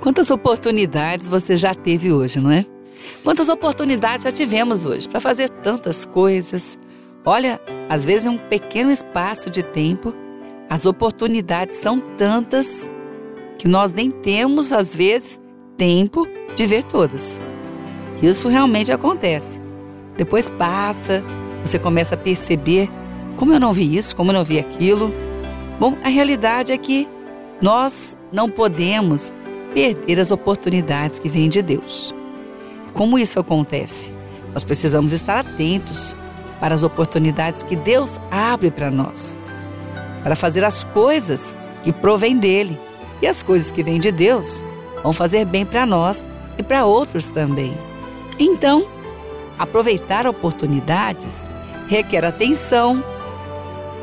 Quantas oportunidades você já teve hoje, não é? Quantas oportunidades já tivemos hoje para fazer tantas coisas? Olha, às vezes em um pequeno espaço de tempo, as oportunidades são tantas que nós nem temos, às vezes, tempo de ver todas. Isso realmente acontece. Depois passa, você começa a perceber como eu não vi isso, como eu não vi aquilo. Bom, a realidade é que nós não podemos perder as oportunidades que vêm de Deus. Como isso acontece? Nós precisamos estar atentos para as oportunidades que Deus abre para nós, para fazer as coisas que provém dele. E as coisas que vêm de Deus vão fazer bem para nós e para outros também. Então, aproveitar oportunidades requer atenção,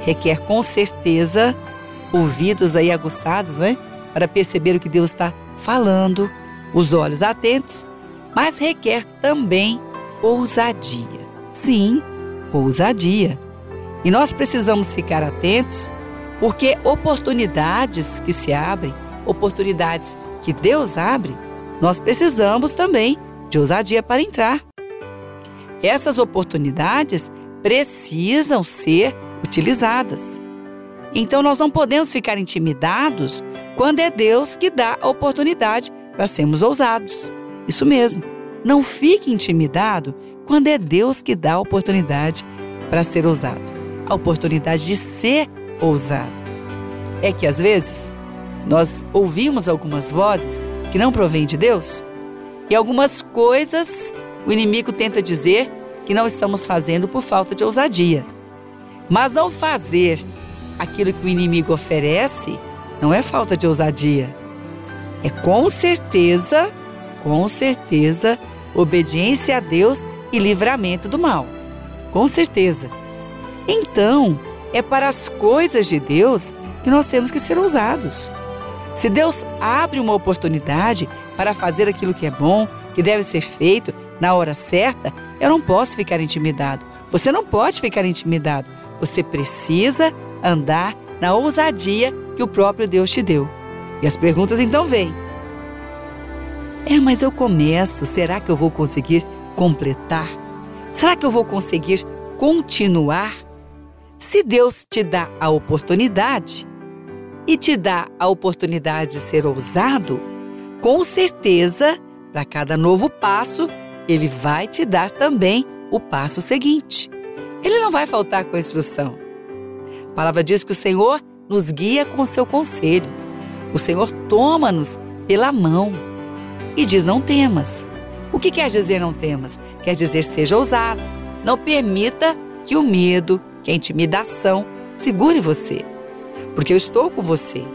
requer com certeza ouvidos aí aguçados, não é? Para perceber o que Deus está falando, os olhos atentos, mas requer também ousadia. Sim, ousadia. E nós precisamos ficar atentos porque oportunidades que se abrem, oportunidades que Deus abre, nós precisamos também de ousadia para entrar. Essas oportunidades precisam ser utilizadas. Então nós não podemos ficar intimidados quando é Deus que dá a oportunidade para sermos ousados. Isso mesmo. Não fique intimidado quando é Deus que dá a oportunidade para ser ousado. A oportunidade de ser ousado. É que às vezes nós ouvimos algumas vozes que não provêm de Deus e algumas coisas o inimigo tenta dizer que não estamos fazendo por falta de ousadia. Mas não fazer aquilo que o inimigo oferece não é falta de ousadia. É com certeza, com certeza, obediência a Deus e livramento do mal. Com certeza. Então, é para as coisas de Deus que nós temos que ser ousados. Se Deus abre uma oportunidade para fazer aquilo que é bom, que deve ser feito na hora certa, eu não posso ficar intimidado. Você não pode ficar intimidado. Você precisa andar na ousadia que o próprio Deus te deu. E as perguntas então vêm. É, mas eu começo, será que eu vou conseguir completar? Será que eu vou conseguir continuar? Se Deus te dá a oportunidade e te dá a oportunidade de ser ousado, com certeza, para cada novo passo, Ele vai te dar também o passo seguinte. Ele não vai faltar com a instrução. A palavra diz que o Senhor nos guia com o seu conselho. O Senhor toma-nos pela mão e diz: Não temas. O que quer dizer não temas? Quer dizer seja ousado. Não permita que o medo, que a intimidação segure você. Porque eu estou com você.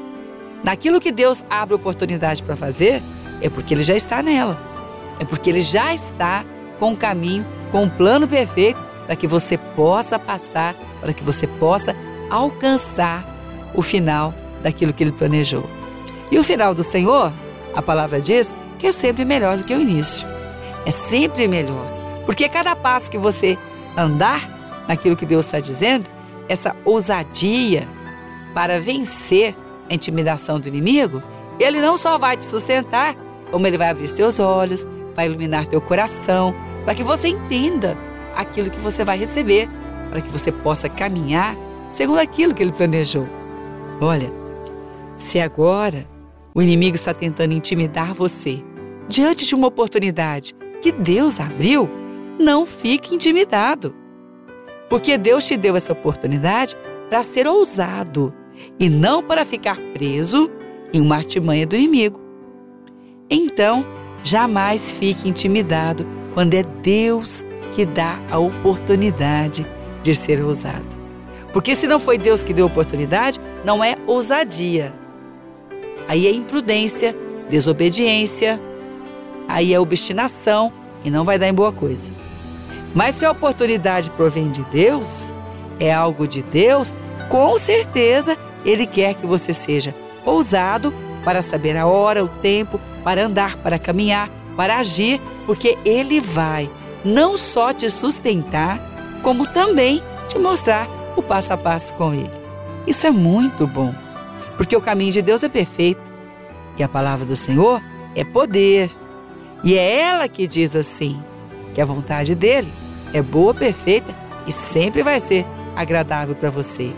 Naquilo que Deus abre oportunidade para fazer, é porque Ele já está nela. É porque Ele já está com o caminho, com o plano perfeito para que você possa passar, para que você possa alcançar o final daquilo que ele planejou. E o final do Senhor, a palavra diz que é sempre melhor do que o início. É sempre melhor. Porque cada passo que você andar naquilo que Deus está dizendo, essa ousadia para vencer a intimidação do inimigo, ele não só vai te sustentar, como ele vai abrir seus olhos, vai iluminar teu coração, para que você entenda aquilo que você vai receber, para que você possa caminhar segundo aquilo que ele planejou. Olha, se agora o inimigo está tentando intimidar você diante de uma oportunidade que Deus abriu, não fique intimidado. Porque Deus te deu essa oportunidade para ser ousado e não para ficar preso em uma artimanha do inimigo. Então, jamais fique intimidado quando é Deus que dá a oportunidade de ser ousado. Porque se não foi Deus que deu oportunidade, não é ousadia. Aí é imprudência, desobediência, aí é obstinação e não vai dar em boa coisa. Mas se a oportunidade provém de Deus, é algo de Deus, com certeza Ele quer que você seja ousado para saber a hora, o tempo, para andar, para caminhar, para agir, porque Ele vai não só te sustentar, como também te mostrar o passo a passo com Ele. Isso é muito bom, porque o caminho de Deus é perfeito e a palavra do Senhor é poder. E é ela que diz assim: que a vontade dele é boa, perfeita e sempre vai ser agradável para você.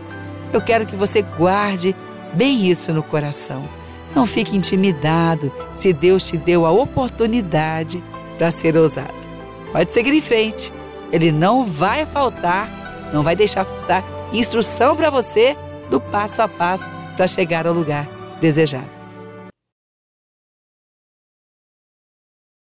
Eu quero que você guarde bem isso no coração. Não fique intimidado se Deus te deu a oportunidade para ser ousado. Pode seguir em frente. Ele não vai faltar, não vai deixar faltar instrução para você do passo a passo para chegar ao lugar desejado.